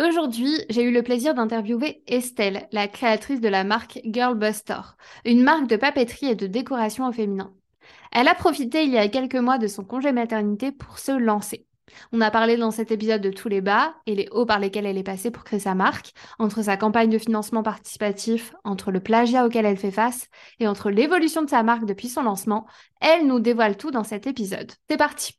Aujourd'hui, j'ai eu le plaisir d'interviewer Estelle, la créatrice de la marque Girlbuster, une marque de papeterie et de décoration au féminin. Elle a profité il y a quelques mois de son congé maternité pour se lancer. On a parlé dans cet épisode de tous les bas et les hauts par lesquels elle est passée pour créer sa marque, entre sa campagne de financement participatif, entre le plagiat auquel elle fait face et entre l'évolution de sa marque depuis son lancement. Elle nous dévoile tout dans cet épisode. C'est parti!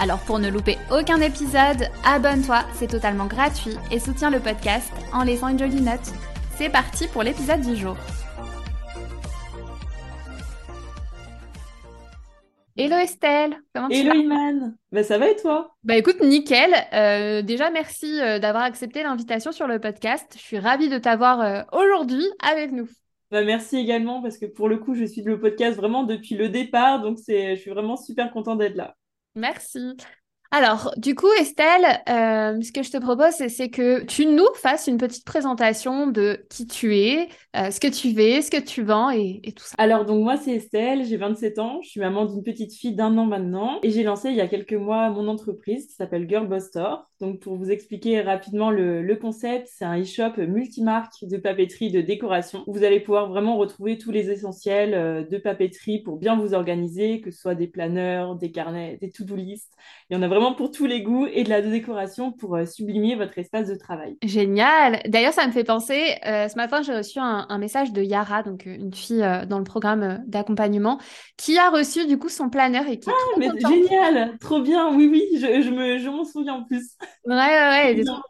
Alors pour ne louper aucun épisode, abonne-toi, c'est totalement gratuit et soutiens le podcast en laissant une jolie note. C'est parti pour l'épisode du jour. Hello Estelle, comment tu Hello Iman, bah, ça va et toi? Bah écoute, nickel. Euh, déjà merci euh, d'avoir accepté l'invitation sur le podcast. Je suis ravie de t'avoir euh, aujourd'hui avec nous. Bah, merci également parce que pour le coup, je suis le podcast vraiment depuis le départ, donc c'est, je suis vraiment super contente d'être là. Merci. Alors, du coup, Estelle, euh, ce que je te propose, c'est que tu nous fasses une petite présentation de qui tu es, euh, ce que tu fais, ce que tu vends et, tout ça. Alors, donc moi, c'est Estelle, j'ai 27 ans, je suis maman d'une petite fille d'un an maintenant et j'ai lancé il y a quelques mois mon entreprise qui s'appelle Girl Boss Store. Donc, pour vous expliquer rapidement le, concept, c'est un e-shop multimarque de papeterie, de décoration. Vous allez pouvoir vraiment retrouver tous les essentiels euh, de papeterie pour bien vous organiser, que ce soit des planeurs, des carnets, des to-do list. Il y en a vraiment pour tous les goûts et de la décoration pour euh, sublimer votre espace de travail. Génial. D'ailleurs, ça me fait penser, euh, ce matin, j'ai reçu un, message de Yara, donc euh, une fille dans le programme d'accompagnement, qui a reçu du coup son planeur et qui est ah, mais génial, trop bien. Oui, oui, je, je me, je m'en souviens en plus. Ouais, ouais, elle trop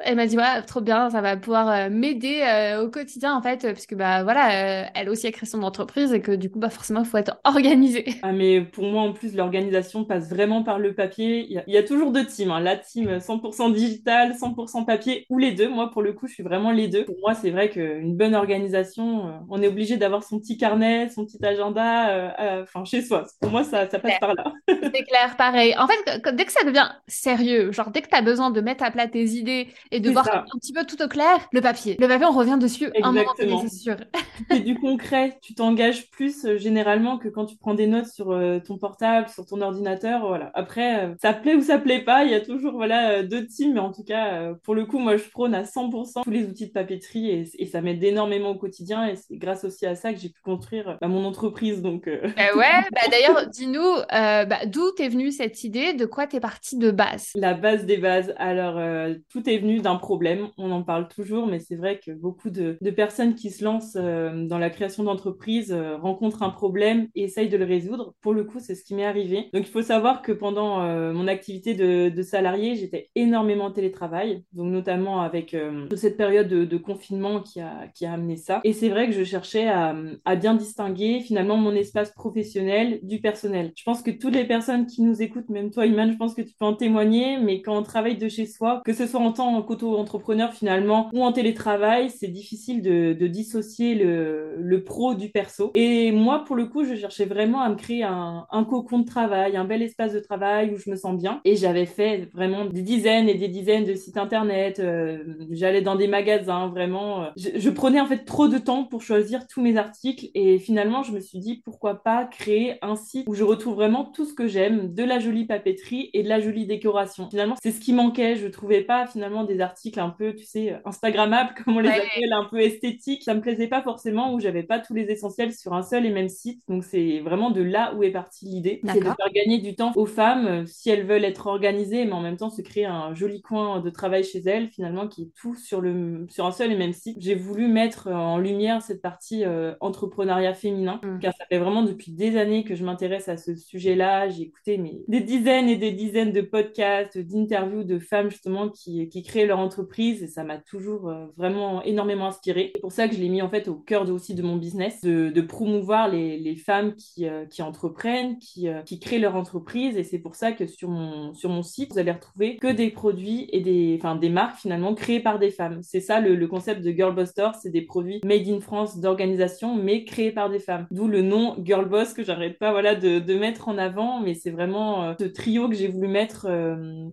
Elle m'a dit, ouais, trop bien, ça va pouvoir m'aider au quotidien, en fait, puisque, bah, voilà, elle aussi a créé son entreprise et que, du coup, bah, forcément, il faut être organisé. Ah, mais pour moi, en plus, l'organisation passe vraiment par le papier. Il y a, toujours deux teams, hein. la team 100% digital, 100% papier ou les deux. Moi, pour le coup, je suis vraiment les deux. Pour moi, c'est vrai qu'une bonne organisation, euh, on est obligé d'avoir son petit carnet, son petit agenda, euh, enfin, chez soi. Pour moi, ça, ça passe par là. c'est clair, pareil. En fait, dès que ça devient sérieux, genre dès que tu as besoin de mettre à plat tes idées et de voir un petit peu tout au clair, le papier. Le papier, on revient dessus Exactement. c'est sûr. c'est du concret. Tu t'engages plus euh, généralement que quand tu prends des notes sur ton portable, sur ton ordinateur. Voilà. Après, ça plaît ou ça plaît pas. Il y a toujours voilà euh, deux teams, mais en tout cas, euh, pour le coup, moi, je prône à 100% tous les outils de papeterie et, ça m'aide énormément au quotidien. Et c'est grâce aussi à ça que j'ai pu construire bah, mon entreprise. Donc, euh. bah ouais, bah d'ailleurs, dis-nous, bah, d'où t'es venue cette idée? De quoi t'es partie de base? La base des bases. Alors, tout est venu d'un problème. On en parle toujours, mais c'est vrai que beaucoup de, personnes qui se lancent dans la création d'entreprise rencontrent un problème et essayent de le résoudre. Pour le coup, c'est ce qui m'est arrivé. Donc, il faut savoir que pendant mon activité de, de salarié, j'étais énormément en télétravail, donc notamment avec euh, toute cette période de, confinement qui a, amené ça. Et c'est vrai que je cherchais à, à, bien distinguer finalement mon espace professionnel du personnel. Je pense que toutes les personnes qui nous écoutent, même toi Iman, je pense que tu peux en témoigner, mais quand on travaille de chez soi, que ce soit en tant qu'auto-entrepreneur finalement ou en télétravail, c'est difficile de, de dissocier le, le, pro du perso. Et moi, pour le coup, je cherchais vraiment à me créer un, un cocon de travail, un bel espace de travail où je me sens bien. Et j'avais fait vraiment des dizaines et des dizaines de sites internet. Euh, j'allais dans des magasins, vraiment. Euh, je, prenais en fait trop de temps pour choisir tous mes articles et finalement, je me suis dit pourquoi pas créer un site où je retrouve vraiment tout ce que j'aime, de la jolie papeterie et de la jolie décoration. Finalement, c'est ce qui manquait. Je trouvais pas finalement des articles un peu, tu sais, Instagrammables comme on les appelle, un peu esthétiques. Ça me plaisait pas forcément où j'avais pas tous les essentiels sur un seul et même site. Donc c'est vraiment de là où est partie l'idée, c'est de faire gagner du temps aux femmes euh, si elles veulent être organisées, mais en même temps se créer un joli coin de travail chez elles, finalement, qui est tout sur, le, sur un seul et même site. J'ai voulu mettre en lumière cette partie euh, entrepreneuriat féminin, mm. car ça fait vraiment depuis des années que je m'intéresse à ce sujet-là. J'ai écouté mais, des dizaines et des dizaines de podcasts, d'interviews de femmes justement qui, créent leur entreprise et ça m'a toujours euh, vraiment énormément inspiré. C'est pour ça que je l'ai mis en fait au cœur de, aussi de mon business, de, de promouvoir les, femmes qui, euh, entreprennent, qui, euh, qui, créent leur entreprise et c'est pour ça que sur mon, site, vous allez retrouver que des produits et des, des marques finalement créées par des femmes. C'est ça le, concept de Girl Boss Store, c'est des produits made in France d'organisation mais créés par des femmes. D'où le nom Girl Boss que j'arrête pas voilà, de, de mettre en avant, mais c'est vraiment ce trio que j'ai voulu mettre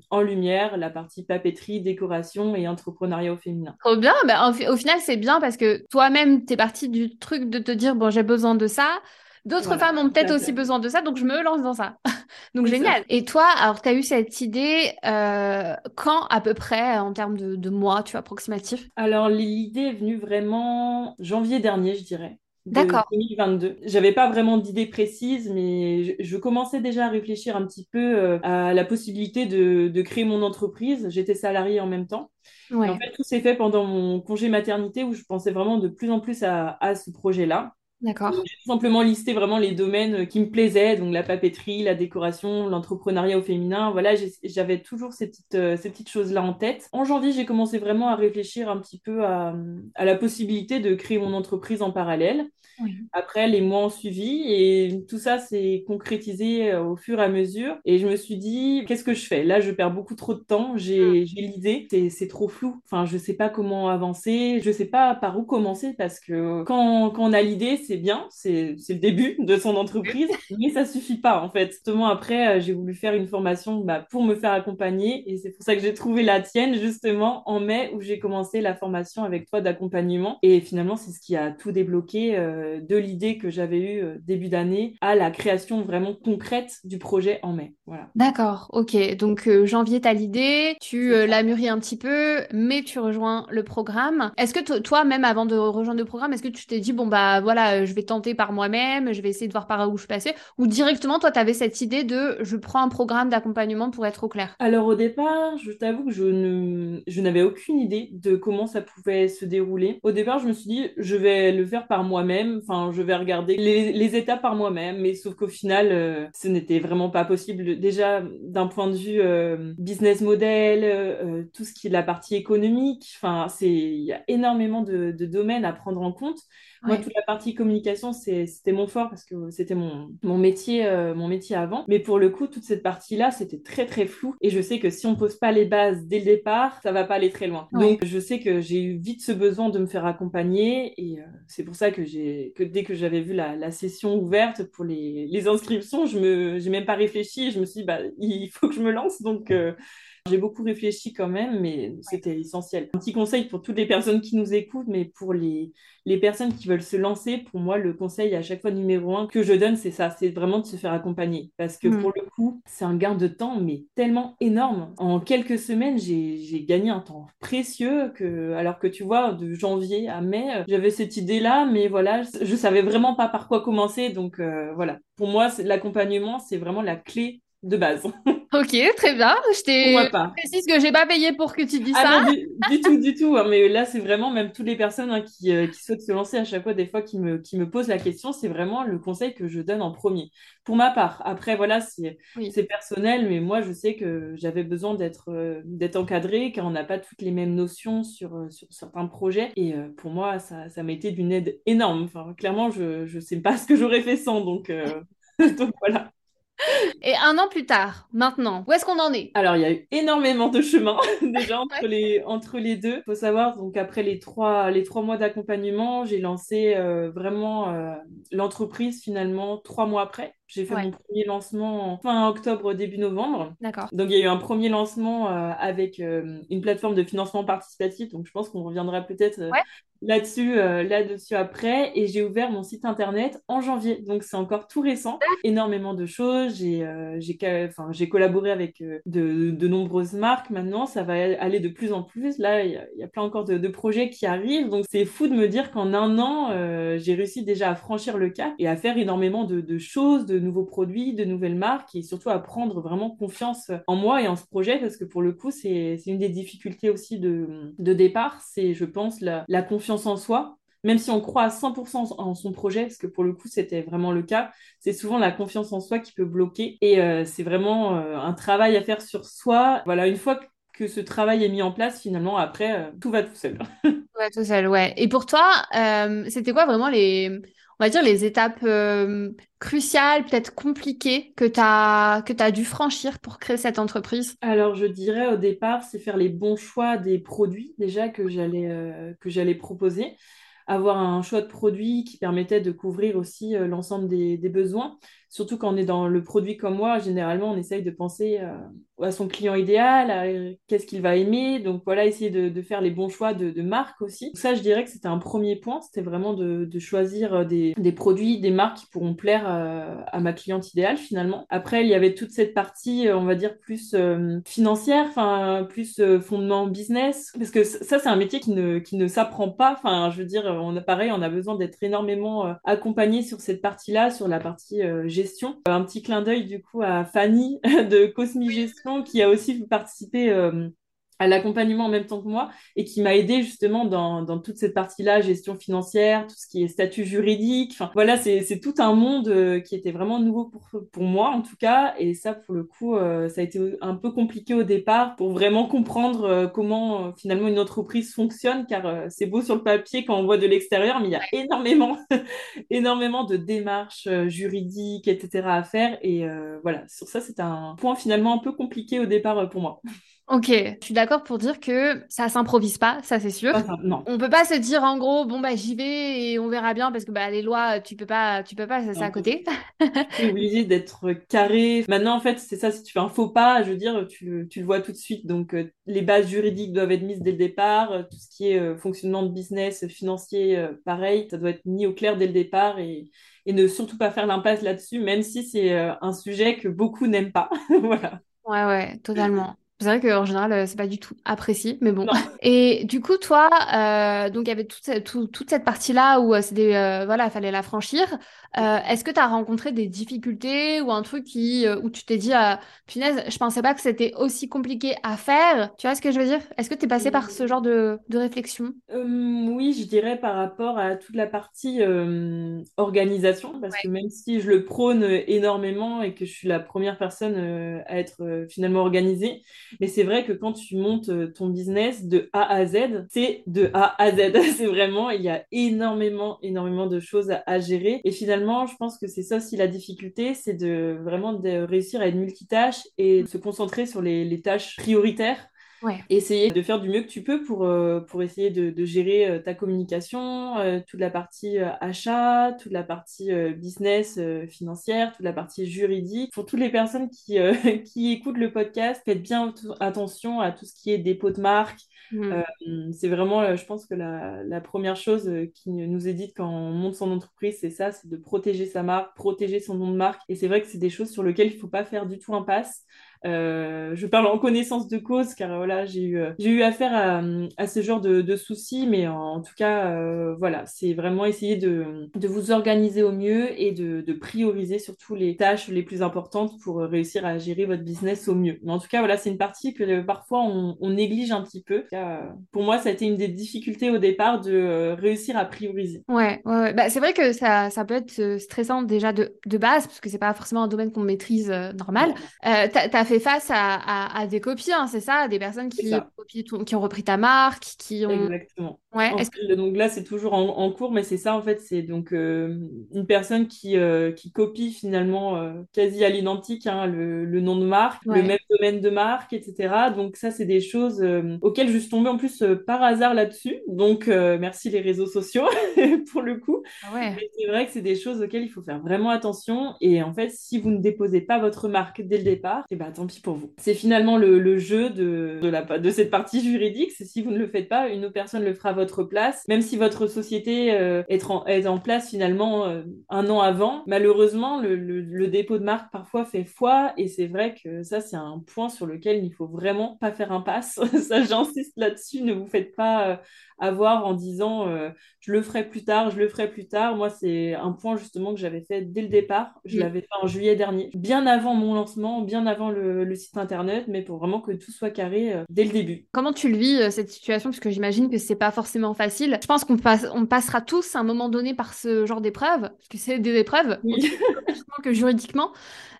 en lumière, la partie papeterie, décoration et entrepreneuriat au féminin. Trop bien, bah, au, final c'est bien parce que toi-même tu es partie du truc de te dire bon j'ai besoin de ça. D'autres femmes ont peut-être aussi besoin de ça, donc je me lance dans ça. donc génial. Et toi, alors tu as eu cette idée euh, quand à peu près en termes de, de mois, tu vois, approximatif? Alors l'idée est venue vraiment janvier dernier, je dirais. D'accord. 2022. J'avais pas vraiment d'idée précise, mais je, commençais déjà à réfléchir un petit peu euh, à la possibilité de, de créer mon entreprise. J'étais salariée en même temps. en fait, tout s'est fait pendant mon congé maternité où je pensais vraiment de plus en plus à, à ce projet-là. D'accord. J'ai tout simplement listé vraiment les domaines euh, qui me plaisaient, donc la papeterie, la décoration, l'entrepreneuriat au féminin. Voilà, j'avais toujours ces petites, euh, ces petites choses-là en tête. En janvier, j'ai commencé vraiment à réfléchir un petit peu à, à la possibilité de créer mon entreprise en parallèle. Après, les mois ont suivi et tout ça s'est concrétisé euh, au fur et à mesure. Et je me suis dit, qu'est-ce que je fais? Là, je perds beaucoup trop de temps. J'ai mm. l'idée, c'est trop flou. Enfin, je sais pas comment avancer. Je sais pas par où commencer parce que quand, quand on a l'idée, c'est bien. C'est le début de son entreprise. mais ça suffit pas, en fait. Justement, après, euh, j'ai voulu faire une formation bah, pour me faire accompagner. Et c'est pour ça que j'ai trouvé la tienne, justement, en mai, où j'ai commencé la formation avec toi d'accompagnement. Et finalement, c'est ce qui a tout débloqué. Euh, de l'idée que j'avais eue euh, début d'année à la création vraiment concrète du projet en mai. Voilà. D'accord, ok. Donc euh, janvier, tu as l'idée, tu la mûris un petit peu, mais tu rejoins le programme. Est-ce que toi, même avant de rejoindre le programme, est-ce que tu t'es dit, bon, bah voilà, je vais tenter par moi-même, je vais essayer de voir par où je passais Ou directement, toi, tu avais cette idée de, je prends un programme d'accompagnement pour être au clair Alors au départ, je t'avoue que je, ne... je n'avais aucune idée de comment ça pouvait se dérouler. Au départ, je me suis dit, je vais le faire par moi-même Enfin, je vais regarder les, étapes par moi-même, mais sauf qu'au final, euh, ce n'était vraiment pas possible. Déjà, d'un point de vue euh, business model, euh, tout ce qui est la partie économique, enfin, c'est il y a énormément de domaines à prendre en compte. Moi, toute la partie communication, c'était mon fort parce que c'était mon, mon, métier, euh, mon métier avant. Mais pour le coup, toute cette partie-là, c'était très, très flou. Et je sais que si on pose pas les bases dès le départ, ça va pas aller très loin. Donc, je sais que j'ai eu vite ce besoin de me faire accompagner. Et euh, c'est pour ça que, que dès que j'avais vu la, la, session ouverte pour les, les inscriptions, je me, j'ai même pas réfléchi. Je me suis dit, bah, il faut que je me lance. Donc, euh, j'ai beaucoup réfléchi quand même, mais c'était essentiel. Un petit conseil pour toutes les personnes qui nous écoutent, mais pour les, les personnes qui veulent se lancer, pour moi, le conseil à chaque fois numéro un que je donne, c'est ça, c'est vraiment de se faire accompagner. Parce que mm. pour le coup, c'est un gain de temps, mais tellement énorme. En quelques semaines, j'ai gagné un temps précieux que, alors que tu vois, de janvier à mai, j'avais cette idée-là, mais voilà, je savais vraiment pas par quoi commencer. Donc euh, voilà, pour moi, l'accompagnement, c'est vraiment la clé de base. Ok, très bien. Je t'ai précise que j'ai pas payé pour que tu dises ah ça. du, tout, du tout. Hein, mais là, c'est vraiment même toutes les personnes hein, qui, euh, qui, souhaitent se lancer à chaque fois, des fois, qui me, qui me posent la question, c'est vraiment le conseil que je donne en premier. Pour ma part. Après, voilà, c'est personnel, mais moi, je sais que j'avais besoin d'être euh, d'être encadrée, car on n'a pas toutes les mêmes notions sur, euh, sur certains projets. Et pour moi, ça, ça m'a été d'une aide énorme. Enfin, clairement, je ne sais pas ce que j'aurais fait sans. Donc, donc voilà. Et un an plus tard, maintenant, où est-ce qu'on en est? Alors, il y a eu énormément de chemin déjà entre, les, entre les deux. Il faut savoir, donc après les trois, les trois mois d'accompagnement, j'ai lancé euh, vraiment euh, l'entreprise finalement trois mois après. J'ai fait mon premier lancement fin octobre, début novembre. D'accord. Donc, il y a eu un premier lancement euh, avec une plateforme de financement participatif. Donc, je pense qu'on reviendra peut-être là-dessus, euh, là-dessus après. Et j'ai ouvert mon site internet en janvier. Donc c'est encore tout récent. Énormément de choses. J'ai, euh, j'ai, enfin, j'ai collaboré avec euh, de, de, nombreuses marques. Maintenant, ça va aller de plus en plus. Là, il y, a plein encore de, de, projets qui arrivent. Donc c'est fou de me dire qu'en un an, j'ai réussi déjà à franchir le cap et à faire énormément de, de, choses, de nouveaux produits, de nouvelles marques et surtout à prendre vraiment confiance en moi et en ce projet parce que pour le coup, c'est, une des difficultés aussi de, départ. C'est, je pense, la, confiance en soi, même si on croit à 100% en son projet, parce que pour le coup, c'était vraiment le cas, c'est souvent la confiance en soi qui peut bloquer. Et euh, c'est vraiment euh, un travail à faire sur soi. Voilà, une fois que ce travail est mis en place, finalement, après, tout va tout seul. Ouais, tout seul, ouais. Et pour toi, c'était quoi vraiment les, on va dire, les étapes cruciales, peut-être compliquées que tu as, dû franchir pour créer cette entreprise? Alors, je dirais au départ, c'est faire les bons choix des produits déjà que j'allais que j'allais proposer avoir un choix de produits qui permettait de couvrir aussi l'ensemble des, des, besoins. Surtout quand on est dans le produit comme moi, généralement, on essaye de penser à son client idéal, qu'est-ce qu'il va aimer. Donc voilà, essayer de, faire les bons choix de, marque aussi. ça, je dirais que c'était un premier point, c'était vraiment de, choisir euh, des, produits, des marques qui pourront plaire euh, à, ma cliente idéale finalement. Après, il y avait toute cette partie, euh, on va dire, plus financière, enfin, plus fondement business. Parce que ça, c'est un métier qui ne, qui ne s'apprend pas. Enfin, je veux dire, on a pareil, on a besoin d'être énormément accompagné sur cette partie-là, sur la partie gestion. Un petit clin d'œil du coup à Fanny de Cosmi Gestion qui a aussi participé euh, à l'accompagnement en même temps que moi et qui m'a aidé justement dans, dans toute cette partie-là, gestion financière, tout ce qui est statut juridique. Enfin, voilà, c'est tout un monde euh, qui était vraiment nouveau pour, pour moi en tout cas. Et ça, pour le coup, euh, ça a été un peu compliqué au départ pour vraiment comprendre comment finalement une entreprise fonctionne, car c'est beau sur le papier quand on voit de l'extérieur, mais il y a énormément, énormément de démarches juridiques, etc. à faire. Et voilà, sur ça, c'est un point finalement un peu compliqué au départ pour moi. Ok, je suis d'accord pour dire que ça s'improvise pas, ça c'est sûr. non. On peut pas se dire en gros bon bah j'y vais et on verra bien parce que bah les lois tu peux pas tu peux pas c'est à côté. tu es obligé d'être carré. Maintenant en fait c'est ça si tu fais un faux pas, je veux dire tu, tu le vois tout de suite donc euh, les bases juridiques doivent être mises dès le départ, euh, tout ce qui est euh, fonctionnement de business financier pareil, ça doit être mis au clair dès le départ et et ne surtout pas faire l'impasse là-dessus même si c'est un sujet que beaucoup n'aiment pas. voilà. Ouais ouais, totalement. C'est vrai qu'en général, euh, c'est pas du tout apprécié, mais bon. Et du coup, toi, euh, donc il y avait toute cette, toute cette partie-là où euh, c'était, euh, voilà, fallait la franchir. Euh, est-ce que tu as rencontré des difficultés ou un truc qui, où tu t'es dit, punaise, je pensais pas que c'était aussi compliqué à faire? Tu vois ce que je veux dire? Est-ce que tu es passé par ce genre de, de réflexion? Oui, je dirais par rapport à toute la partie organisation, parce que même si je le prône énormément et que je suis la première personne à être finalement organisée, mais c'est vrai que quand tu montes euh, ton business de A à Z, c'est de A à Z. c'est vraiment, il y a énormément, énormément de choses à, gérer. Et finalement, je pense que c'est ça aussi la difficulté, c'est de vraiment de réussir à être multitâche et se concentrer sur les, les tâches prioritaires Ouais. Essayer de faire du mieux que tu peux pour, euh, pour essayer de, de gérer euh, ta communication, euh, toute la partie achat, toute la partie business financière, toute la partie juridique. Pour toutes les personnes qui, qui écoutent le podcast, faites bien attention à tout ce qui est dépôt de marque. Mmh. c'est vraiment, je pense que la, la première chose qui nous est dite quand on monte son entreprise, c'est ça, c'est de protéger sa marque, protéger son nom de marque. Et c'est vrai que c'est des choses sur lesquelles il ne faut pas faire du tout impasse. Euh, je parle en connaissance de cause car voilà, j'ai eu, euh, j'ai eu affaire à, à, ce genre de, de soucis, mais en, tout cas, euh, voilà, c'est vraiment essayer de, de, vous organiser au mieux et de, de, prioriser surtout les tâches les plus importantes pour réussir à gérer votre business au mieux. Mais en tout cas, voilà, c'est une partie que parfois on, on, néglige un petit peu. pour moi, ça a été une des difficultés au départ de réussir à prioriser. Ouais, ouais, ouais. Bah, c'est vrai que ça, ça peut être stressant déjà de, de base parce que c'est pas forcément un domaine qu'on maîtrise normal. Euh, fait face à, des copies, hein, c'est ça, des personnes qui, qui ont repris ta marque, qui ont. Exactement. Ouais, donc là, c'est toujours en, cours, mais c'est ça, en fait, c'est donc euh, une personne qui, euh, qui copie finalement euh, quasi à l'identique hein, le, nom de marque, le même domaine de marque, etc. Donc ça, c'est des choses auxquelles je suis tombée en plus par hasard là-dessus. Donc merci les réseaux sociaux pour le coup. Ah ouais. c'est vrai que c'est des choses auxquelles il faut faire vraiment attention. Et en fait, si vous ne déposez pas votre marque dès le départ, et eh ben, tant pis pour vous. C'est finalement le, jeu de, de, cette partie juridique. Si vous ne le faites pas, une autre personne le fera votre place, même si votre société euh, est, en, est, en, place finalement euh, un an avant. Malheureusement, le, le, dépôt de marque parfois fait foi et c'est vrai que ça, c'est un point sur lequel il faut vraiment pas faire impasse. ça, j'insiste là-dessus. Ne vous faites pas euh, avoir en disant je le ferai plus tard, je le ferai plus tard. Moi, c'est un point justement que j'avais fait dès le départ. Je mm. l'avais fait en juillet dernier, bien avant mon lancement, bien avant le, le, site internet, mais pour vraiment que tout soit carré dès le début. Comment tu le vis cette situation? Parce que j'imagine que c'est pas forcément facile. Je pense qu'on passe, on passera tous à un moment donné par ce genre d'épreuve, parce que c'est des épreuves, oui. que juridiquement.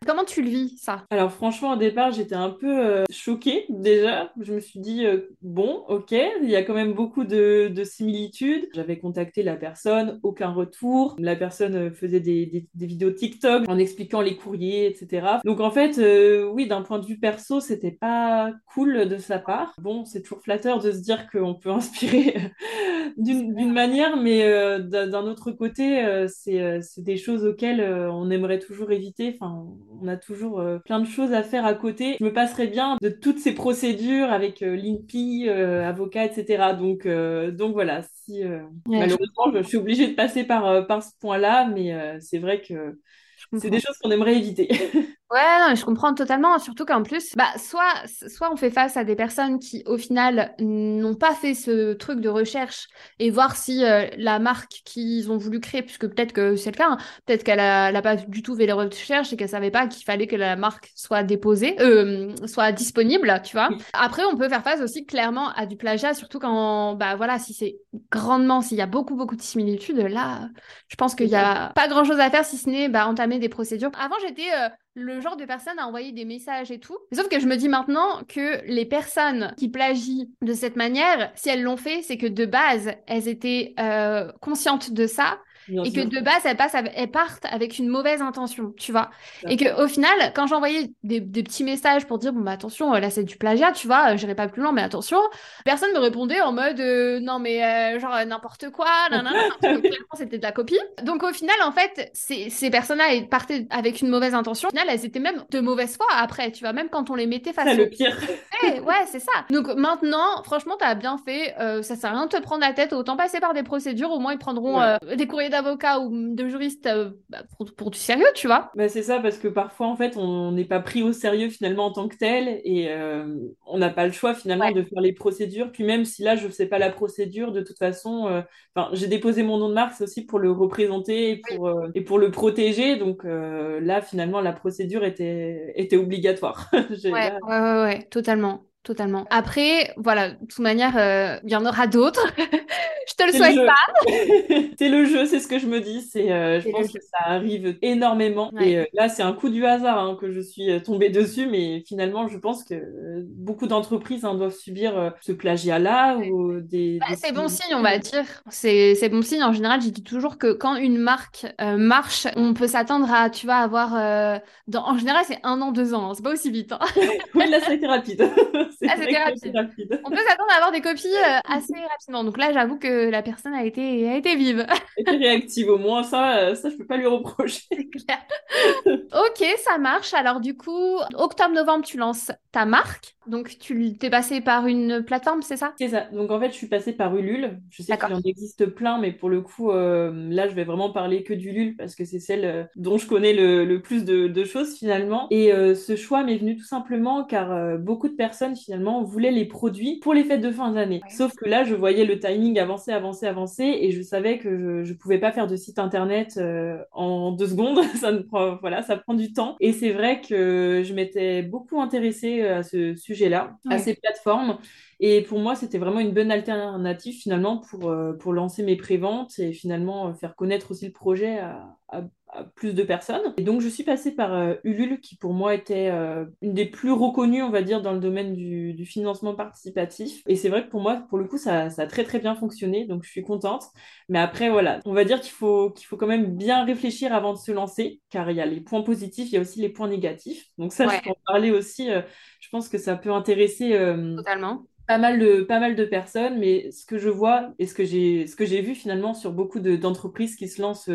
Comment tu le vis, ça? Alors franchement, au départ, j'étais un peu euh, choquée déjà. Je me suis dit, euh, bon, ok, il y a quand même beaucoup de, similitudes. J'avais contacté la personne, aucun retour. La personne euh, faisait des, vidéos TikTok en expliquant les courriers, etc. Donc en fait, oui, d'un point de vue perso, c'était pas cool de sa part. Bon, c'est toujours flatteur de se dire qu'on peut inspirer d'une manière, mais d'un autre côté, c'est des choses auxquelles on aimerait toujours éviter. Enfin, on a toujours euh, plein de choses à faire à côté. Je me passerais bien de toutes ces procédures avec euh, l'INPI, euh, avocat, etc. Donc, donc voilà, si malheureusement je... suis obligée de passer par, par ce point-là, mais c'est vrai que c'est des choses qu'on aimerait éviter. Ouais, non, je comprends totalement. Surtout qu'en plus, bah, soit, soit on fait face à des personnes qui, au final, n'ont pas fait ce truc de recherche et voir si euh, la marque qu'ils ont voulu créer, puisque peut-être que c'est le cas, hein, peut-être qu'elle n'a pas du tout fait les recherches et qu'elle savait pas qu'il fallait que la marque soit déposée, euh, soit disponible, tu vois. Après, on peut faire face aussi clairement à du plagiat, surtout quand, bah voilà, si c'est grandement, s'il y a beaucoup, beaucoup de similitudes, là, je pense qu'il y a pas grand-chose à faire si ce n'est bah, entamer des procédures. Avant, j'étais euh, le genre de personne à envoyer des messages et tout. Sauf que je me dis maintenant que les personnes qui plagient de cette manière, si elles l'ont fait, c'est que de base, elles étaient euh, conscientes de ça et que de base, elles, passent, elles partent avec une mauvaise intention, tu vois. Et que au final, quand j'envoyais des, des, petits messages pour dire, bon, bah attention, là, c'est du plagiat, tu vois, j'irai pas plus loin, mais attention, personne me répondait en mode, euh, non, mais euh, genre n'importe quoi, c'était de la copie. Donc au final, en fait, ces, ces personnes-là partaient avec une mauvaise intention. Au final, elles étaient même de mauvaise foi après, tu vois, même quand on les mettait face C'est le pire. ouais, c'est ça. Donc maintenant, franchement, t'as bien fait, euh, ça sert à rien de te prendre la tête, autant passer par des procédures, au moins ils prendront des courriers avocat ou de juriste euh, bah, pour, du sérieux, tu vois. Bah, c'est ça, parce que parfois, en fait, on n'est pas pris au sérieux finalement en tant que tel et euh, on n'a pas le choix finalement de faire les procédures. Puis même si là, je ne sais pas la procédure, de toute façon, euh, j'ai déposé mon nom de marque, c'est aussi pour le représenter et pour, et pour le protéger. Donc là, finalement, la procédure était, était obligatoire. ouais, ouais, ouais, ouais, totalement totalement. Après, voilà, de toute manière, euh, il y en aura d'autres. je te le souhaite pas. c'est le jeu, c'est ce que je me dis. C'est, euh, je pense que ça arrive énormément. Et euh, là, c'est un coup du hasard hein, que je suis tombée dessus, mais finalement, je pense que beaucoup d'entreprises hein, doivent subir ce plagiat-là ou des. Bah, c'est bon signe, on va dire. C'est, c'est bon signe. En général, j'ai dit toujours que quand une marque marche, on peut s'attendre à, tu vas avoir. Dans... En général, c'est un an, deux ans. Hein. C'est pas aussi vite. oui, là, ça a été rapide. Ah, rapide. On peut s'attendre à avoir des copies euh, assez rapidement. Donc là, j'avoue que la personne a été, a été vive. Était réactive au moins, ça, euh, ça je peux pas lui reprocher. ok, ça marche. Alors du coup, octobre-novembre, tu lances ta marque. Donc tu t'es passé par une plateforme, c'est ça? C'est ça. Donc en fait, je suis passée par Ulule. Je sais qu'il en existe plein, mais pour le coup, euh, là, je vais vraiment parler que d'Ulule parce que c'est celle dont je connais le, plus de, choses finalement. Et ce choix m'est venu tout simplement car beaucoup de personnes finalement voulait les produits pour les fêtes de fin d'année. Sauf que là, je voyais le timing avancer, avancer, avancer et je savais que je, ne pouvais pas faire de site internet euh, en deux secondes. ça ne prend, voilà, ça prend du temps. Et c'est vrai que je m'étais beaucoup intéressée à ce sujet-là, à ces plateformes. Et pour moi, c'était vraiment une bonne alternative finalement pour, euh, pour lancer mes préventes et finalement faire connaître aussi le projet à, à plus de personnes. Et donc, je suis passée par euh, Ulule, qui pour moi était euh, une des plus reconnues, on va dire, dans le domaine du, financement participatif. Et c'est vrai que pour moi, pour le coup, ça, ça, a très très bien fonctionné, donc je suis contente. Mais après, voilà, on va dire qu'il faut, qu'il faut quand même bien réfléchir avant de se lancer, car il y a les points positifs, il y a aussi les points négatifs. Donc ça, je peux en parler aussi. Euh, je pense que ça peut intéresser... Totalement pas mal de pas mal de personnes mais ce que je vois et ce que j'ai ce que j'ai vu finalement sur beaucoup d'entreprises qui se lancent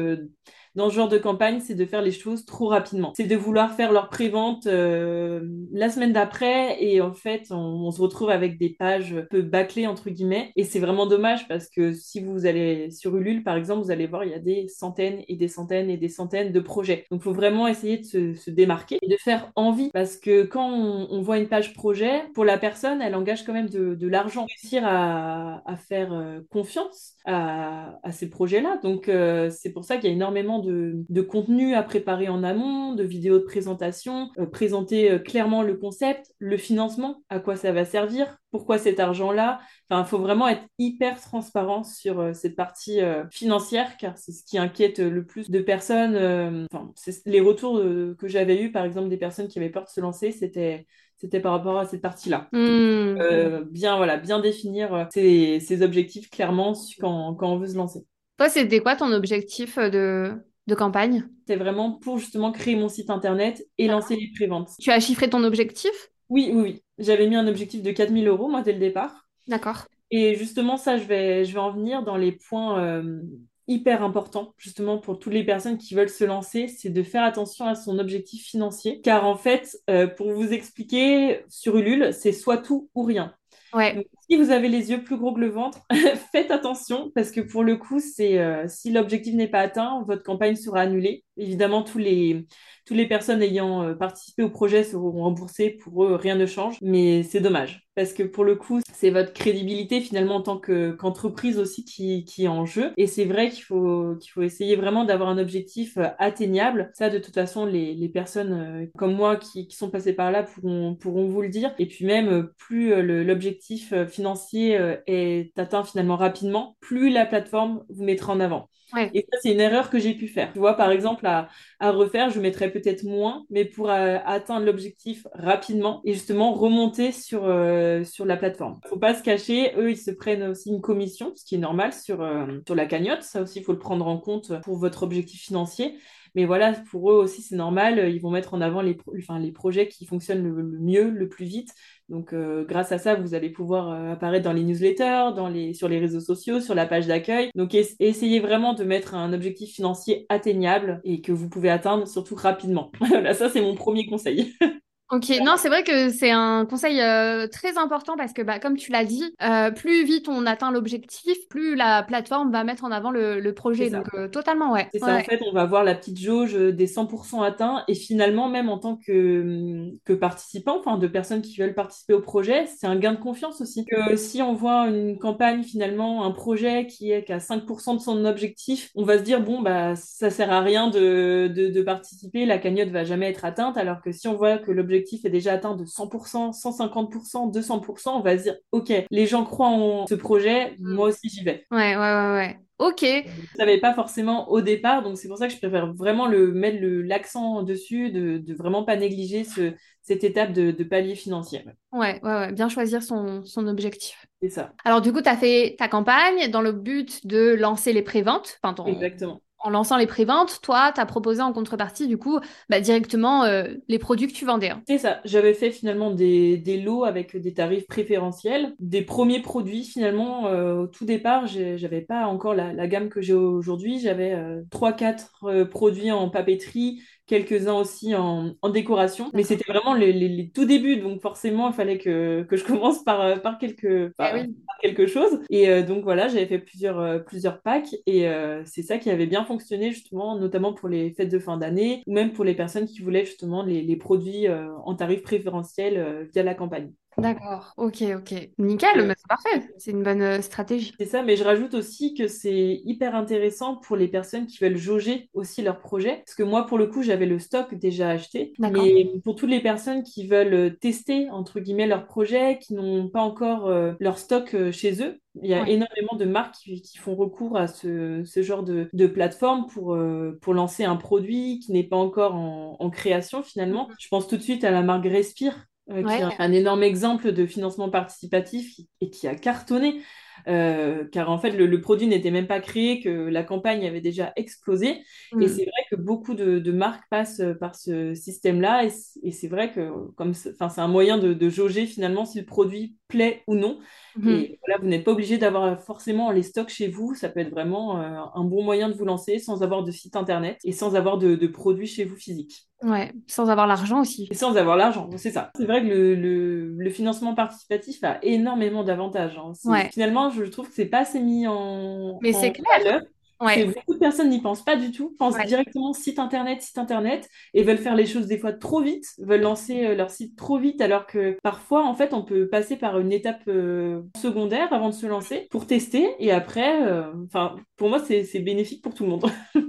dans ce genre de campagne, c'est de faire les choses trop rapidement. C'est de vouloir faire leur prévente euh, la semaine d'après et en fait, on, se retrouve avec des pages peu bâclées entre guillemets. Et c'est vraiment dommage parce que si vous allez sur Ulule, par exemple, vous allez voir, il y a des centaines et des centaines et des centaines de projets. Donc, il faut vraiment essayer de se, démarquer et de faire envie parce que quand on, voit une page projet, pour la personne, elle engage quand même de, l'argent. Réussir à, faire euh, confiance à, ces projets-là. Donc, euh, c'est pour ça qu'il y a énormément de, contenu à préparer en amont, de vidéos de présentation, euh, présenter euh, clairement le concept, le financement, à quoi ça va servir, pourquoi cet argent-là. Enfin, il faut vraiment être hyper transparent sur euh, cette partie financière, car c'est ce qui inquiète le plus de personnes. Enfin, les retours que j'avais eus, par exemple, des personnes qui avaient peur de se lancer, c'était c'était par rapport à cette partie-là. Mmh. bien, voilà, bien définir ses, objectifs clairement quand, quand on veut se lancer. Toi, c'était quoi ton objectif de, de campagne C'est vraiment pour justement créer mon site internet et lancer les préventes. Tu as chiffré ton objectif? Oui, oui, oui. J'avais mis un objectif de 4000 euros, moi, dès le départ. D'accord. Et justement, ça, je vais, je vais en venir dans les points euh, hyper importants, justement, pour toutes les personnes qui veulent se lancer, c'est de faire attention à son objectif financier. Car en fait, euh, pour vous expliquer, sur Ulule, c'est soit tout ou rien. Ouais. Si vous avez les yeux plus gros que le ventre, faites attention parce que pour le coup, c'est euh, si l'objectif n'est pas atteint, votre campagne sera annulée. Évidemment, tous les, toutes les personnes ayant euh, participé au projet seront remboursées. Pour eux, rien ne change, mais c'est dommage parce que pour le coup, c'est votre crédibilité finalement en tant qu'entreprise aussi qui, qui, est en jeu. Et c'est vrai qu'il faut, qu'il faut essayer vraiment d'avoir un objectif euh, atteignable. Ça, de toute façon, les, les personnes comme moi qui, qui, sont passées par là pourront, pourront vous le dire. Et puis même, plus l'objectif financier est atteint finalement rapidement, plus la plateforme vous mettra en avant. Et ça, c'est une erreur que j'ai pu faire. Tu vois, par exemple, à, à refaire, je mettrais peut-être moins, mais pour euh, atteindre l'objectif rapidement et justement remonter sur, euh, sur la plateforme. Faut pas se cacher, eux, ils se prennent aussi une commission, ce qui est normal sur, euh, sur la cagnotte. Ça aussi, il faut le prendre en compte pour votre objectif financier. Mais voilà, pour eux aussi, c'est normal. Ils vont mettre en avant les, enfin, les projets qui fonctionnent le, mieux, le plus vite. Donc, euh, grâce à ça, vous allez pouvoir euh, apparaître dans les newsletters, dans les, sur les réseaux sociaux, sur la page d'accueil. Donc, essayez vraiment de mettre un objectif financier atteignable et que vous pouvez atteindre surtout rapidement. voilà, ça, c'est mon premier conseil. Ok, non, c'est vrai que c'est un conseil euh, très important parce que, bah, comme tu l'as dit, euh, plus vite on atteint l'objectif, plus la plateforme va mettre en avant le, projet. Donc, euh, totalement, ouais. C'est ça, en fait, on va voir la petite jauge des 100% atteints et finalement, même en tant que, que participant, enfin, de personnes qui veulent participer au projet, c'est un gain de confiance aussi. Que si on voit une campagne, finalement, un projet qui est qu'à 5% de son objectif, on va se dire, bon, bah, ça sert à rien de, de, de participer, la cagnotte va jamais être atteinte, alors que si on voit que l'objectif est déjà atteint de 100%, 150%, 200%, on va se dire, OK, les gens croient en ce projet, mm. moi aussi j'y vais. Ouais, ouais, ouais, ouais. Ok. Je savais pas forcément au départ, donc c'est pour ça que je préfère vraiment le, mettre l'accent dessus, de, de vraiment pas négliger ce, cette étape de, palier financier. Ouais, ouais, ouais, bien choisir son, son objectif. C'est ça. Alors du coup, tu as fait ta campagne dans le but de lancer les préventes. Enfin, Exactement en lançant les préventes, toi, tu as proposé en contrepartie, du coup, bah, directement euh, les produits que tu vendais. Hein. C'est ça. J'avais fait finalement des, lots avec des tarifs préférentiels. Des premiers produits, finalement, euh, au tout départ, j'avais pas encore la, gamme que j'ai aujourd'hui. J'avais euh, trois, 3-4 produits en papeterie, quelques-uns aussi en, décoration. Mais c'était vraiment les, tout débuts, donc forcément, il fallait que, je commence par, euh, par, quelque, eh quelque chose. Et euh, donc voilà, j'avais fait plusieurs, euh, plusieurs packs et c'est ça qui avait bien fonctionné justement, notamment pour les fêtes de fin d'année ou même pour les personnes qui voulaient justement les, les produits en tarif préférentiel via la campagne. D'accord, ok, ok. Nickel, mais c'est parfait, c'est une bonne euh, stratégie. C'est ça, mais je rajoute aussi que c'est hyper intéressant pour les personnes qui veulent jauger aussi leur projet. Parce que moi, pour le coup, j'avais le stock déjà acheté. Mais pour toutes les personnes qui veulent euh, tester, entre guillemets, leur projet, qui n'ont pas encore euh, leur stock chez eux, il y a énormément de marques qui, font recours à ce, ce genre de, de, plateforme pour, pour lancer un produit qui n'est pas encore en, en création finalement. Mm-hmm. Je pense tout de suite à la marque Respire qui est un énorme exemple de financement participatif et qui a cartonné. Euh, car en fait le, produit n'était même pas créé, que la campagne avait déjà explosé. Et mm. c'est vrai que beaucoup de, marques passent euh, par ce système-là, et, c'est vrai que comme c'est un moyen de, de, jauger finalement si le produit plaît ou non. Mm-hmm. Et voilà, vous n'êtes pas obligé d'avoir forcément les stocks chez vous, ça peut être vraiment euh, un bon moyen de vous lancer sans avoir de site internet et sans avoir de, produits chez vous physiques. Ouais, sans avoir l'argent aussi. Et sans avoir l'argent, c'est ça. C'est vrai que le, le, financement participatif a énormément d'avantages. Hein. Finalement, je trouve que c'est pas assez mis en, Mais c'est clair. Beaucoup de personnes n'y pensent pas du tout, pensent directement site internet, site internet, et veulent faire les choses des fois trop vite, veulent lancer euh, leur site trop vite, alors que parfois, en fait, on peut passer par une étape euh, secondaire avant de se lancer pour tester, et après, euh, enfin, pour moi, c'est bénéfique pour tout le monde.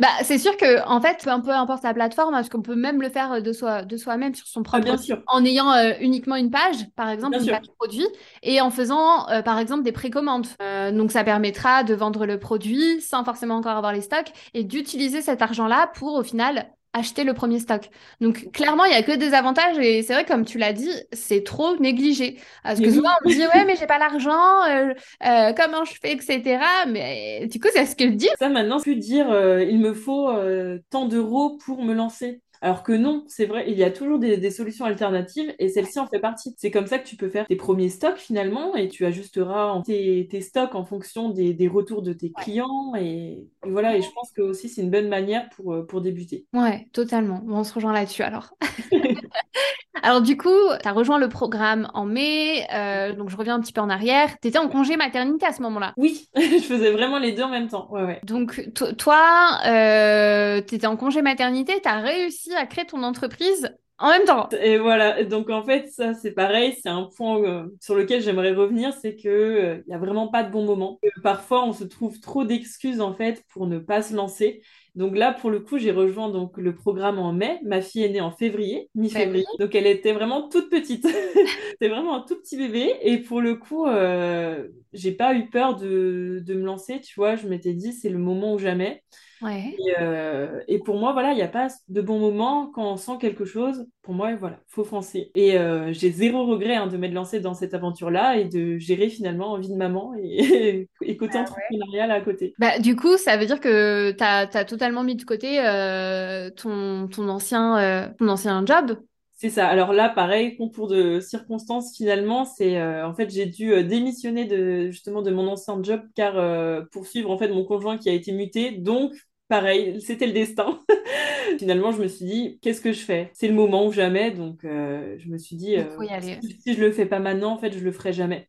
Bah, c'est sûr que en fait, peu importe la plateforme, parce qu'on peut même le faire de soi de soi-même sur son propre ah, bien sûr. en ayant uniquement une page, par exemple, une page produit, et en faisant par exemple des précommandes. donc ça permettra de vendre le produit sans forcément encore avoir les stocks et d'utiliser cet argent-là pour au final acheter le premier stock. Donc clairement, il y a que des avantages et c'est vrai comme tu l'as dit, c'est trop négligé. Parce que souvent on me dit ouais mais j'ai pas l'argent, euh, euh, comment je fais etc. Mais du coup c'est ce qu'elle dit. Ça maintenant, plus dire euh, il me faut tant d'euros pour me lancer. Alors que non, c'est vrai, il y a toujours des, solutions alternatives et celle-ci en fait partie. C'est comme ça que tu peux faire tes premiers stocks finalement et tu ajusteras tes, tes stocks en fonction des, retours de tes clients et, voilà. Et je pense que aussi c'est une bonne manière pour, euh, pour débuter. Ouais, totalement. on se rejoint là-dessus alors. Alors du coup, tu as rejoint le programme en mai, euh, donc je reviens un petit peu en arrière. Tu étais en congé maternité à ce moment-là Oui, je faisais vraiment les deux en même temps. Ouais, ouais. Donc toi, euh, tu étais en congé maternité, tu as réussi à créer ton entreprise en même temps. Et voilà, donc en fait, ça c'est pareil, c'est un point euh, sur lequel j'aimerais revenir, c'est que il y a vraiment pas de bon moment. parfois, on se trouve trop d'excuses en fait pour ne pas se lancer. Donc là, pour le coup, j'ai rejoint donc le programme en mai. Ma fille est née en février, mi-février. Donc elle était vraiment toute petite. C'était vraiment un tout petit bébé. Et pour le coup, euh, j'ai pas eu peur de, de me lancer. Tu vois, je m'étais dit, c'est le moment ou jamais. Euh, et, pour moi, voilà, il n'y a pas de bon moment quand on sent quelque chose. Pour moi, voilà, faut foncer. Et euh, j'ai zéro regret hein, de m'être lancée dans cette aventure-là et de gérer finalement envie de maman et, et côté ah entrepreneurial à côté. Bah, du coup, ça veut dire que tu as, totalement mis de côté euh, ton, ton, ancien, ton ancien job c'est ça. Alors là, pareil, concours de circonstances, finalement, c'est en fait j'ai dû démissionner de justement de mon ancien job car pour suivre en fait mon conjoint qui a été muté. Donc pareil, c'était le destin. Finalement, je me suis dit, qu'est-ce que je fais? C'est le moment ou jamais. Donc, euh, je me suis dit, euh, si, je le fais pas maintenant, en fait, je le ferai jamais.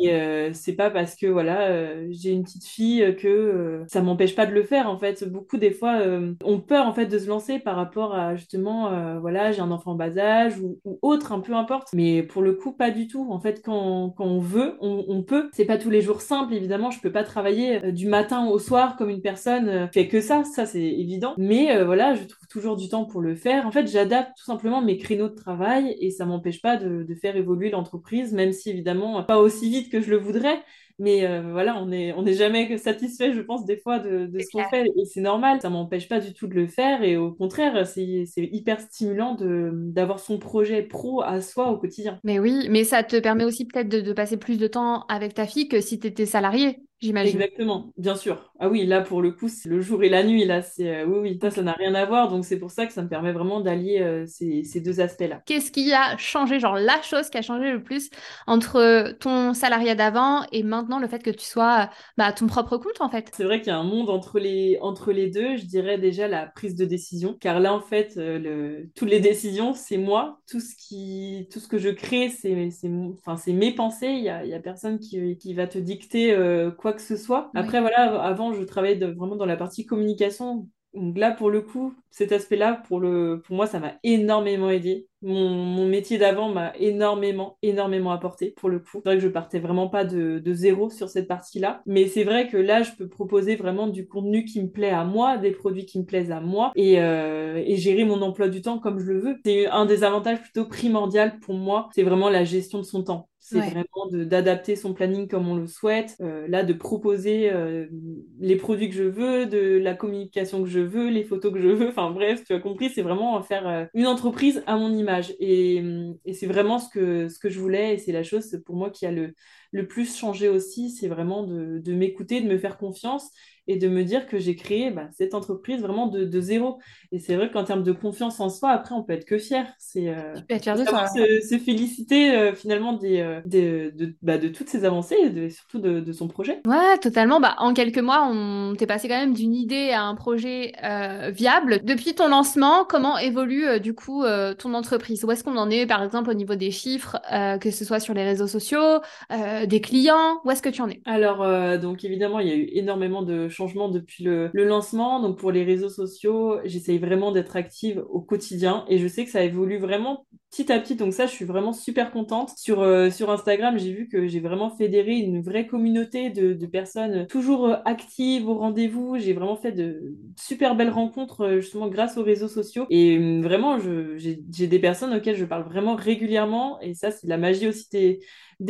Et euh, c'est pas parce que voilà, j'ai une petite fille que ça m'empêche pas de le faire. En fait, beaucoup des fois ont peur en fait de se lancer par rapport à justement, voilà, j'ai un enfant en bas âge ou, autre, un peu importe. Mais pour le coup, pas du tout. En fait, quand, quand on veut, on, on peut. C'est pas tous les jours simple, évidemment. Je peux pas travailler du matin au soir comme une personne fait que ça, ça c'est évident. Mais euh, voilà, je trouve toujours du temps pour le faire. En fait, j'adapte tout simplement mes créneaux de travail et ça m'empêche pas de, de faire évoluer l'entreprise, même si évidemment pas aussi vite que je le voudrais. Mais euh, voilà, on n'est on est jamais satisfait, je pense, des fois de, de ce qu'on fait. Et c'est normal, ça m'empêche pas du tout de le faire. Et au contraire, c'est hyper stimulant d'avoir son projet pro à soi au quotidien. Mais oui, mais ça te permet aussi peut-être de, de, passer plus de temps avec ta fille que si tu étais salarié j'imagine. Exactement, bien sûr. Ah oui, là pour le coup, c'est le jour et la nuit. Là, c'est euh, oui, oui, ça, ça n'a rien à voir. Donc c'est pour ça que ça me permet vraiment d'allier euh, ces, ces, deux aspects-là. Qu'est-ce qui a changé, genre la chose qui a changé le plus entre ton salariat d'avant et maintenant le fait que tu sois bah, ton propre compte en fait? C'est vrai qu'il y a un monde entre les entre les deux. Je dirais déjà la prise de décision, car là en fait, euh, le... toutes les décisions, c'est moi. Tout ce qui, tout ce que je crée, c'est c'est enfin c'est mes pensées. Il y a, y a personne qui, qui va te dicter quoi que ce soit. Après, voilà, avant, je travaillais vraiment dans la partie communication. Donc là, pour le coup, cet aspect-là, pour, le, pour moi, ça m'a énormément aidé. Mon, mon métier d'avant m'a énormément, énormément apporté, pour le coup. C'est vrai que je partais vraiment pas de, de zéro sur cette partie-là. Mais c'est vrai que là, je peux proposer vraiment du contenu qui me plaît à moi, des produits qui me plaisent à moi, et, euh, et gérer mon emploi du temps comme je le veux. C'est un des avantages plutôt primordiaux pour moi, c'est vraiment la gestion de son temps. C'est vraiment d'adapter son planning comme on le souhaite, euh, là de proposer euh, les produits que je veux, de la communication que je veux, les photos que je veux, bref, tu as compris, c'est vraiment faire euh, une entreprise à mon image. Et, et c'est vraiment ce que, je voulais et c'est la chose pour moi qui a le, plus changé aussi, c'est vraiment de m'écouter, de me faire confiance et de me dire que j'ai créé bah, cette entreprise vraiment de, de zéro. Et c'est vrai qu'en termes de confiance en soi, après, on peut être que fier. C'est euh, de Se, féliciter euh, finalement des, euh, des de, bah, de, toutes ces avancées et surtout de, de, son projet. Ouais, totalement. Bah, en quelques mois, on t'est passé quand même d'une idée à un projet euh, viable. Depuis ton lancement, comment évolue du coup ton entreprise? Où est-ce qu'on en est, par exemple, au niveau des chiffres, que ce soit sur les réseaux sociaux des clients? Où est-ce que tu en es? Alors, donc évidemment, il y a eu énormément de changements depuis le, le lancement. Donc pour les réseaux sociaux, j'essaye vraiment d'être active au quotidien et je sais que ça évolue vraiment petit à petit. Donc ça, je suis vraiment super contente. Sur, euh, sur Instagram, j'ai vu que j'ai vraiment fédéré une vraie communauté de, personnes toujours euh, actives au rendez-vous. J'ai vraiment fait de super belles rencontres euh, justement grâce aux réseaux sociaux. Et vraiment, j'ai des personnes auxquelles je parle vraiment régulièrement. Et ça, c'est la magie aussi des,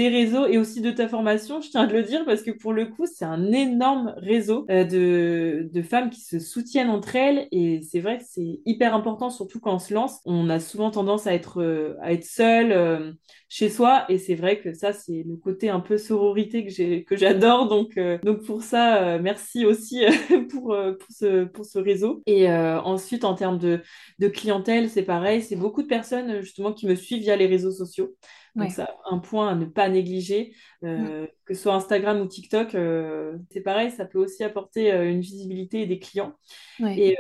réseaux et aussi de ta formation, je tiens à le dire, parce que pour le coup, c'est un énorme réseau de, de femmes qui se soutiennent entre elles. Et c'est vrai que c'est hyper important, surtout quand on se lance. On a souvent tendance à être, euh, à être seul euh, chez soi. Et c'est vrai que ça, c'est le côté un peu sororité que j'ai, que j'adore. Donc, donc pour ça, merci aussi pour, pour, ce, pour ce réseau. Et ensuite, en termes de, de clientèle, c'est pareil. C'est beaucoup de personnes justement qui me suivent via les réseaux sociaux. Donc, ça, un point à ne pas négliger. Euh, que ce soit Instagram ou TikTok, euh, c'est pareil, ça peut aussi apporter euh, une visibilité et des clients. Et,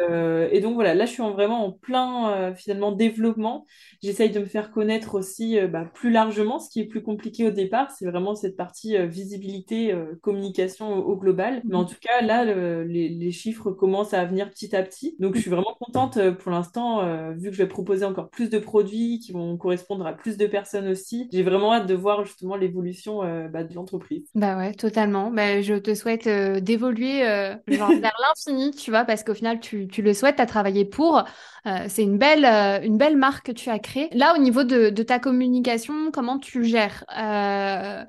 et, donc voilà, là je suis vraiment en plein finalement développement. J'essaye de me faire connaître aussi bah, plus largement, ce qui est plus compliqué au départ, c'est vraiment cette partie visibilité, communication au, global. Mais en mhm. tout cas, là, les, les, chiffres commencent à venir petit à petit. Donc je suis vraiment contente pour l'instant, vu que je vais proposer encore plus de produits qui vont correspondre à plus de personnes aussi. J'ai vraiment hâte de voir justement l'évolution bah, de l'entreprise. Bah ouais, totalement. Bah, je te souhaite euh, d'évoluer euh, vers l'infini, tu vois, parce qu'au final, tu, tu, le souhaites, tu as travaillé pour. Euh, c'est une belle, une belle marque que tu as créée. Là, au niveau de, de ta communication, comment tu gères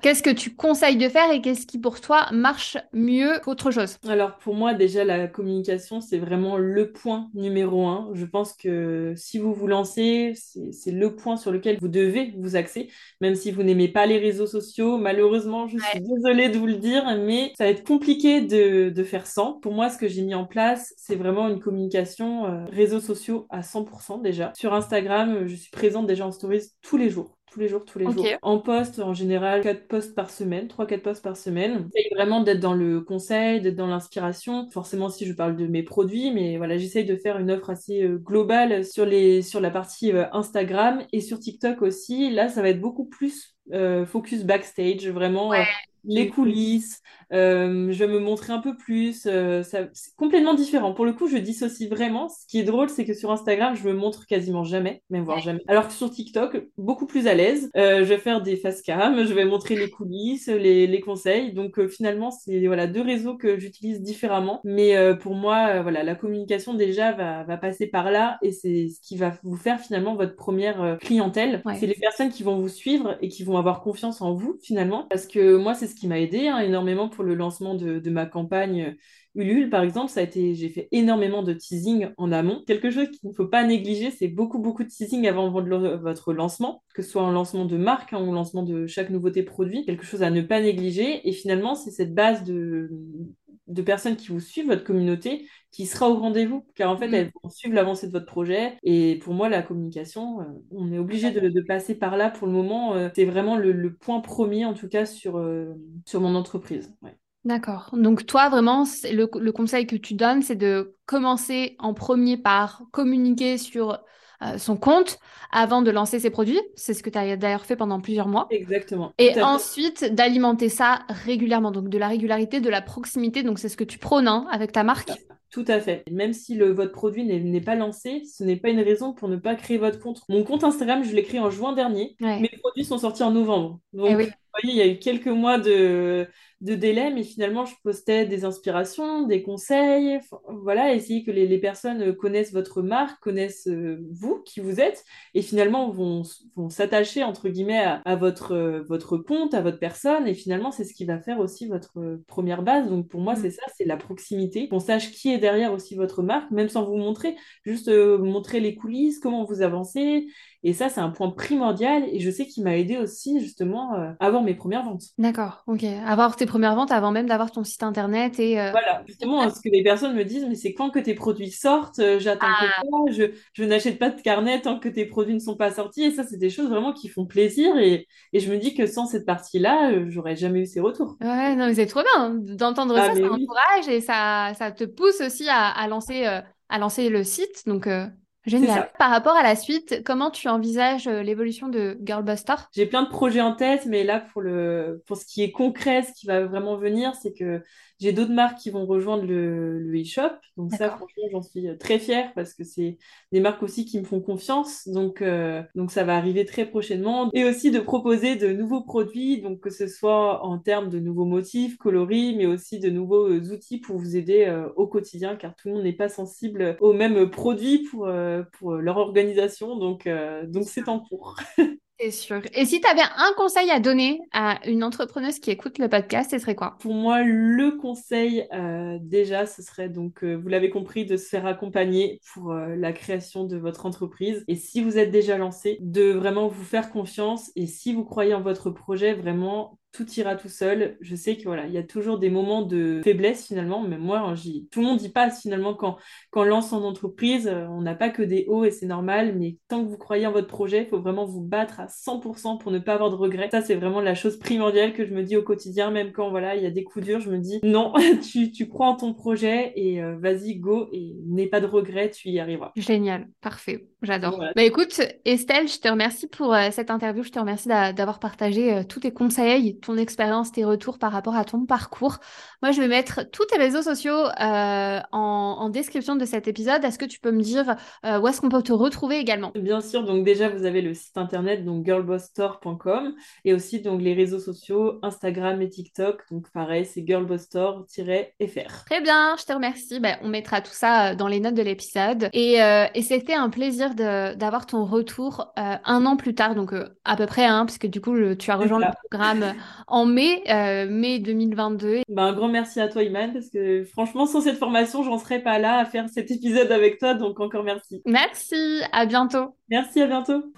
Qu'est-ce que tu conseilles de faire et qu'est-ce qui pour toi marche mieux qu'autre chose? Alors pour moi, déjà, la communication, c'est vraiment le point numéro un. Je pense que si vous vous lancez, c'est le point sur lequel vous devez vous axer, même si vous n'aimez pas les réseaux sociaux. Malheureusement, Malheureusement, je suis désolée de vous le dire, mais ça va être compliqué de, de faire sans. Pour moi, ce que j'ai mis en place, c'est vraiment une communication euh, réseaux sociaux à 100% déjà. Sur Instagram, je suis présente déjà en stories tous les jours tous les jours, tous les jours. En poste, en général, 4 posts par semaine, 3-4 posts par semaine. J'essaye vraiment d'être dans le conseil, d'être dans l'inspiration. Forcément, si je parle de mes produits, mais voilà, j'essaye de faire une offre assez euh, globale sur, les, sur la partie euh, Instagram et sur TikTok aussi. Là, ça va être beaucoup plus focus backstage, vraiment les coulisses, euh, je vais me montrer un peu plus. Euh, c'est complètement différent. Pour le coup, je dissocie vraiment. Ce qui est drôle, c'est que sur Instagram, je me montre quasiment jamais, même voire jamais. Alors que sur TikTok, beaucoup plus à l'aise. Euh, je vais faire des face cam, je vais montrer les coulisses, les, les conseils. Donc euh, finalement, c'est voilà deux réseaux que j'utilise différemment. Mais euh, pour moi, voilà, la communication déjà va, va passer par là et c'est ce qui va vous faire finalement votre première clientèle. C'est les personnes qui vont vous suivre et qui vont avoir confiance en vous finalement. Parce que moi, c'est qui m'a aidé hein, énormément pour le lancement de, ma campagne Ulule, par exemple. Ça a été, j'ai fait énormément de teasing en amont. Quelque chose qu'il ne faut pas négliger, c'est beaucoup, beaucoup de teasing avant votre lancement, que ce soit un lancement de marque hein, un lancement de chaque nouveauté produit. Quelque chose à ne pas négliger. Et finalement, c'est cette base de personnes qui vous suivent, votre communauté, qui sera au rendez-vous, car en fait, mm. elles vont suivre l'avancée de votre projet. Et pour moi, la communication, euh, on est obligé de, passer par là pour le moment. Euh, c'est vraiment le, point premier, en tout cas, sur, euh, sur mon entreprise. D'accord. Donc toi, vraiment, le, le, conseil que tu donnes, c'est de commencer en premier par communiquer sur son compte avant de lancer ses produits. C'est ce que tu as d'ailleurs fait pendant plusieurs mois. Exactement. Et ensuite, d'alimenter ça régulièrement. Donc, de la régularité, de la proximité. Donc, c'est ce que tu prônes hein, avec ta marque. Tout à fait. Même si le, votre produit n'est pas lancé, ce n'est pas une raison pour ne pas créer votre compte. Mon compte Instagram, je l'ai créé en juin dernier. Mes produits sont sortis en novembre. Donc, eh voyez, il y a eu quelques mois de, de délai, mais finalement, je postais des inspirations, des conseils, voilà, essayer que les, personnes connaissent votre marque, connaissent euh, vous, qui vous êtes, et finalement vont, vont s'attacher, entre guillemets, à, votre, euh, votre compte, à votre personne, et finalement, c'est ce qui va faire aussi votre euh, première base. Donc, pour moi, mm. c'est ça, c'est la proximité, qu'on sache qui est derrière aussi votre marque, même sans vous montrer, juste montrer les coulisses, comment vous avancez, et ça, c'est un point primordial, et je sais qu'il m'a aidé aussi, justement, à avoir mes premières ventes. D'accord, ok. Avoir tes première vente avant même d'avoir ton site internet. Et, euh, Voilà, justement, ce que les personnes me disent, mais c'est quand que tes produits sortent euh, J'attends que ah. je, je n'achète pas de carnet tant que tes produits ne sont pas sortis. Et ça, c'est des choses vraiment qui font plaisir. Et, et je me dis que sans cette partie-là, euh, j'aurais jamais eu ces retours. Ouais, non, mais c'est trop bien d'entendre ah, ça, ça encourage et ça, ça te pousse aussi à, à lancer, à lancer le site. Donc, Génial. Par rapport à la suite, comment tu envisages euh, l'évolution de Girlbuster J'ai plein de projets en tête, mais là, pour, le, pour ce qui est concret, ce qui va vraiment venir, c'est que j'ai d'autres marques qui vont rejoindre le, e-shop. Donc ça, franchement, j'en suis euh, très fière parce que c'est des marques aussi qui me font confiance. Donc, euh, donc ça va arriver très prochainement. Et aussi de proposer de nouveaux produits, donc que ce soit en termes de nouveaux motifs, coloris, mais aussi de nouveaux outils pour vous aider au quotidien, car tout le monde n'est pas sensible aux mêmes produits pour pour leur organisation. Donc, euh, donc c'est en cours. C'est sûr. Et si tu avais un conseil à donner à une entrepreneuse qui écoute le podcast, ce serait quoi? Pour moi, le conseil, euh, déjà, ce serait donc, euh, vous l'avez compris, de se faire accompagner pour la création de votre entreprise. Et si vous êtes déjà lancé, de vraiment vous faire confiance. Et si vous croyez en votre projet, vraiment tout ira tout seul. Je sais que voilà, il y a toujours des moments de faiblesse finalement, mais moi, tout le monde y passe finalement quand, quand on lance son entreprise. Euh, on n'a pas que des hauts et c'est normal, mais tant que vous croyez en votre projet, il faut vraiment vous battre à 100% pour ne pas avoir de regrets. Ça, c'est vraiment la chose primordiale que je me dis au quotidien, même quand voilà, il y a des coups durs, je me dis non, tu, tu crois en ton projet et euh, vas-y, go et n'aie pas de regrets, tu y arriveras. Génial, parfait, j'adore. Bah écoute, Estelle, je te remercie pour euh, cette interview, je te remercie d'avoir partagé tous tes conseils ton expérience, tes retours par rapport à ton parcours. Moi, je vais mettre tous tes réseaux sociaux euh, en, description de cet épisode. Est-ce que tu peux me dire euh, où est-ce qu'on peut te retrouver également? Bien sûr, donc déjà, vous avez le site internet, donc girlbossstore.com et aussi donc les réseaux sociaux, Instagram et TikTok. Donc pareil, c'est girlbossstore-fr. Très bien, je te remercie. Ben, on mettra tout ça euh, dans les notes de l'épisode. Et, et c'était un plaisir d'avoir ton retour un an plus tard, donc à peu près, hein, puisque du coup, tu as rejoint le programme en mai, euh, mai 2022. Ben, un grand merci à toi, Iman, parce que franchement, sans cette formation, j'en serais pas là à faire cet épisode avec toi, donc encore merci. Merci, à bientôt. Merci, à bientôt.